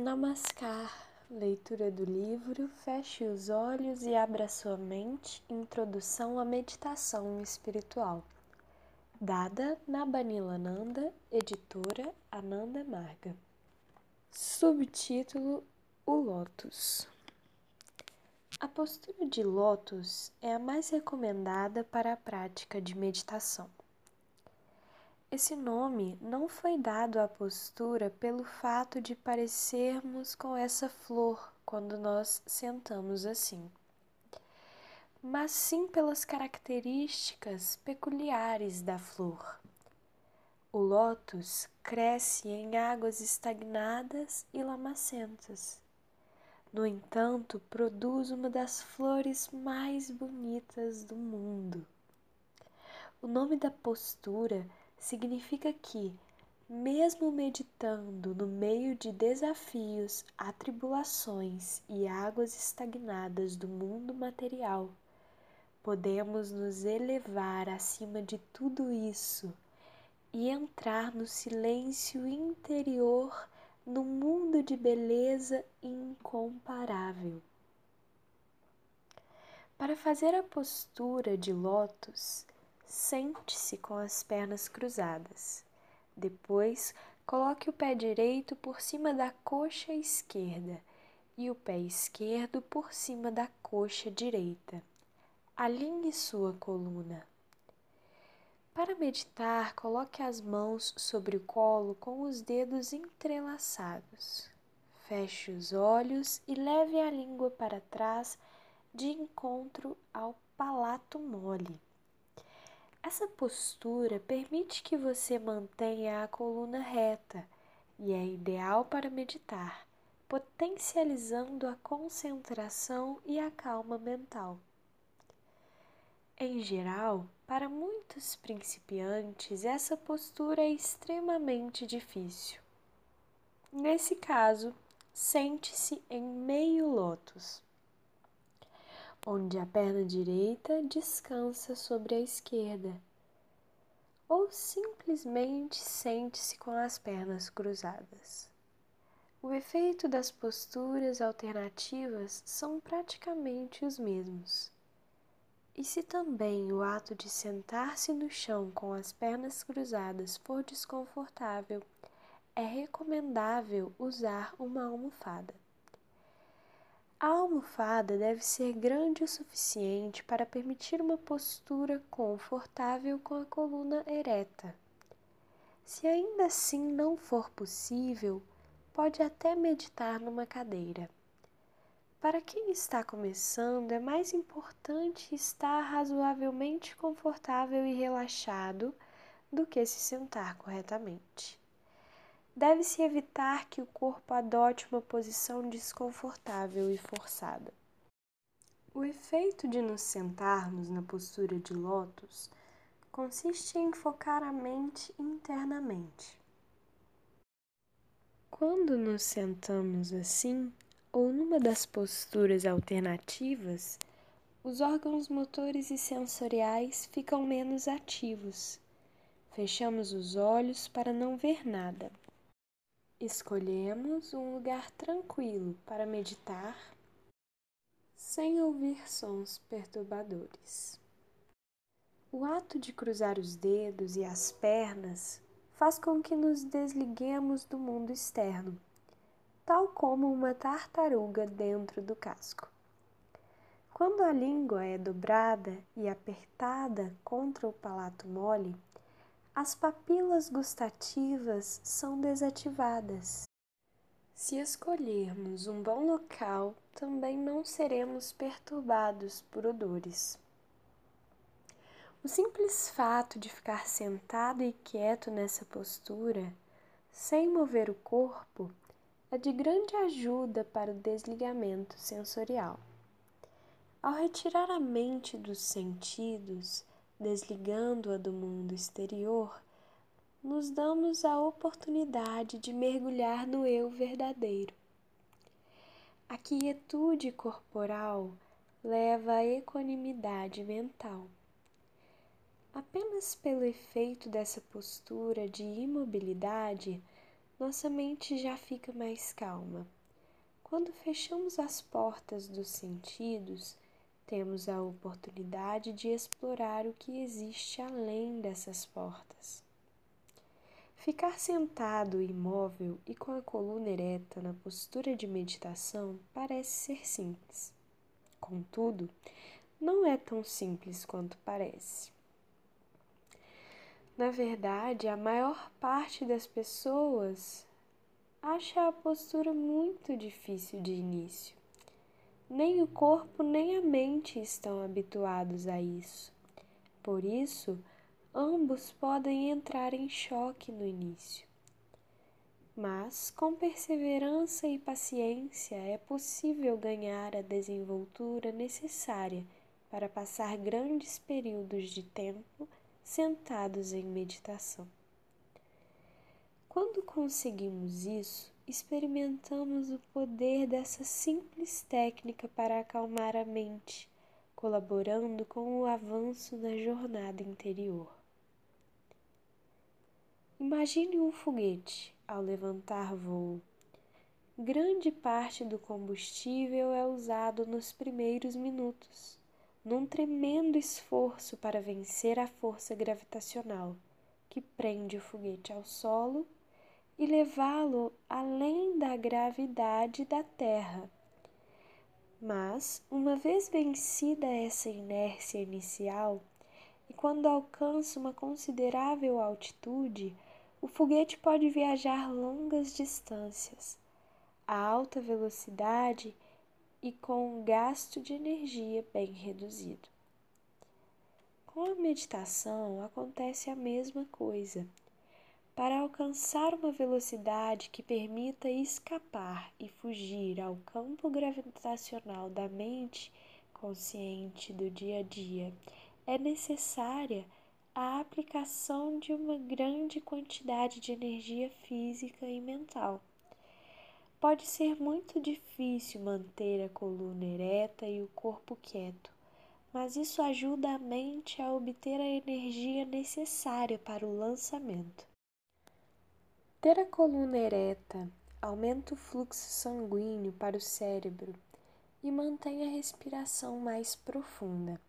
Namaskar, leitura do livro Feche os olhos e abra sua mente. Introdução à meditação espiritual. Dada na Banilananda, editora Ananda Marga. Subtítulo: O Lótus. A postura de lótus é a mais recomendada para a prática de meditação. Esse nome não foi dado à postura pelo fato de parecermos com essa flor quando nós sentamos assim, mas sim pelas características peculiares da flor. O lótus cresce em águas estagnadas e lamacentas. No entanto, produz uma das flores mais bonitas do mundo. O nome da postura significa que, mesmo meditando no meio de desafios, atribulações e águas estagnadas do mundo material, podemos nos elevar acima de tudo isso e entrar no silêncio interior num mundo de beleza incomparável. Para fazer a postura de lótus, Sente-se com as pernas cruzadas. Depois, coloque o pé direito por cima da coxa esquerda e o pé esquerdo por cima da coxa direita. Alinhe sua coluna. Para meditar, coloque as mãos sobre o colo com os dedos entrelaçados. Feche os olhos e leve a língua para trás de encontro ao palato mole. Essa postura permite que você mantenha a coluna reta e é ideal para meditar, potencializando a concentração e a calma mental. Em geral, para muitos principiantes, essa postura é extremamente difícil. Nesse caso, sente-se em meio lótus onde a perna direita descansa sobre a esquerda, ou simplesmente sente-se com as pernas cruzadas. O efeito das posturas alternativas são praticamente os mesmos. E se também o ato de sentar-se no chão com as pernas cruzadas for desconfortável, é recomendável usar uma almofada. A almofada deve ser grande o suficiente para permitir uma postura confortável com a coluna ereta. Se ainda assim não for possível, pode até meditar numa cadeira. Para quem está começando, é mais importante estar razoavelmente confortável e relaxado do que se sentar corretamente deve-se evitar que o corpo adote uma posição desconfortável e forçada. O efeito de nos sentarmos na postura de lótus consiste em focar a mente internamente. Quando nos sentamos assim, ou numa das posturas alternativas, os órgãos motores e sensoriais ficam menos ativos. Fechamos os olhos para não ver nada. Escolhemos um lugar tranquilo para meditar, sem ouvir sons perturbadores. O ato de cruzar os dedos e as pernas faz com que nos desliguemos do mundo externo, tal como uma tartaruga dentro do casco. Quando a língua é dobrada e apertada contra o palato mole, as papilas gustativas são desativadas. Se escolhermos um bom local, também não seremos perturbados por odores. O simples fato de ficar sentado e quieto nessa postura, sem mover o corpo, é de grande ajuda para o desligamento sensorial. Ao retirar a mente dos sentidos, desligando-a do mundo exterior, nos damos a oportunidade de mergulhar no eu verdadeiro. A quietude corporal leva à equanimidade mental. Apenas pelo efeito dessa postura de imobilidade, nossa mente já fica mais calma. Quando fechamos as portas dos sentidos, temos a oportunidade de explorar o que existe além dessas portas. Ficar sentado imóvel e com a coluna ereta na postura de meditação parece ser simples. Contudo, não é tão simples quanto parece. Na verdade, a maior parte das pessoas acha a postura muito difícil de início. Nem o corpo nem a mente estão habituados a isso. Por isso, ambos podem entrar em choque no início. Mas, com perseverança e paciência, é possível ganhar a desenvoltura necessária para passar grandes períodos de tempo sentados em meditação. Quando conseguimos isso, experimentamos o poder dessa simples técnica para acalmar a mente, colaborando com o avanço na jornada interior. Imagine um foguete ao levantar voo. Grande parte do combustível é usado nos primeiros minutos, num tremendo esforço para vencer a força gravitacional que prende o foguete ao solo e levá-lo além da gravidade da Terra. Mas, uma vez vencida essa inércia inicial, e quando alcança uma considerável altitude, o foguete pode viajar longas distâncias, a alta velocidade e com um gasto de energia bem reduzido. Com a meditação acontece a mesma coisa. Para alcançar uma velocidade que permita escapar e fugir ao campo gravitacional da mente consciente do dia a dia, é necessária a aplicação de uma grande quantidade de energia física e mental. Pode ser muito difícil manter a coluna ereta e o corpo quieto, mas isso ajuda a mente a obter a energia necessária para o lançamento. Ter a coluna ereta aumenta o fluxo sanguíneo para o cérebro e mantém a respiração mais profunda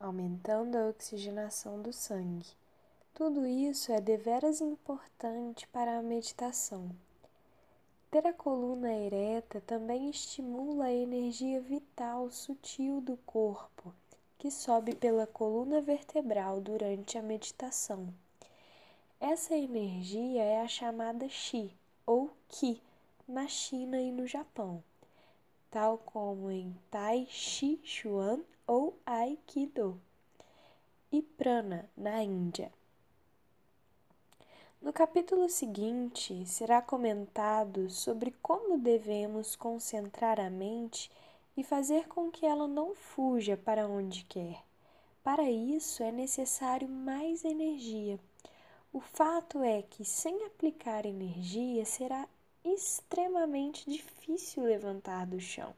aumentando a oxigenação do sangue. Tudo isso é deveras importante para a meditação. Ter a coluna ereta também estimula a energia vital sutil do corpo, que sobe pela coluna vertebral durante a meditação. Essa energia é a chamada Qi ou Qi na China e no Japão, tal como em Tai Chi Chuan ou Aikido, e Prana, na Índia. No capítulo seguinte será comentado sobre como devemos concentrar a mente e fazer com que ela não fuja para onde quer. Para isso é necessário mais energia. O fato é que, sem aplicar energia, será extremamente difícil levantar do chão.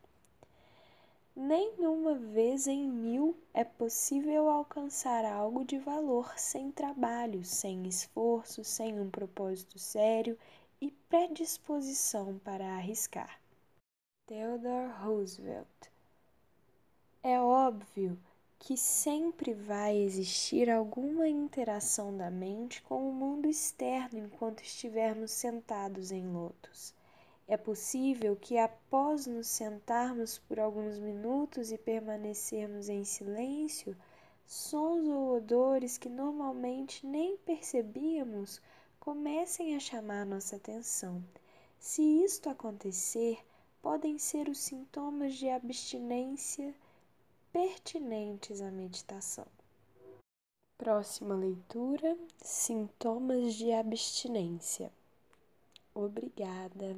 Nenhuma vez em mil é possível alcançar algo de valor sem trabalho, sem esforço, sem um propósito sério e predisposição para arriscar. Theodore Roosevelt É óbvio que sempre vai existir alguma interação da mente com o mundo externo enquanto estivermos sentados em lotos. É possível que, após nos sentarmos por alguns minutos e permanecermos em silêncio, sons ou odores que normalmente nem percebíamos comecem a chamar nossa atenção. Se isto acontecer, podem ser os sintomas de abstinência pertinentes à meditação. Próxima leitura: Sintomas de abstinência. Obrigada.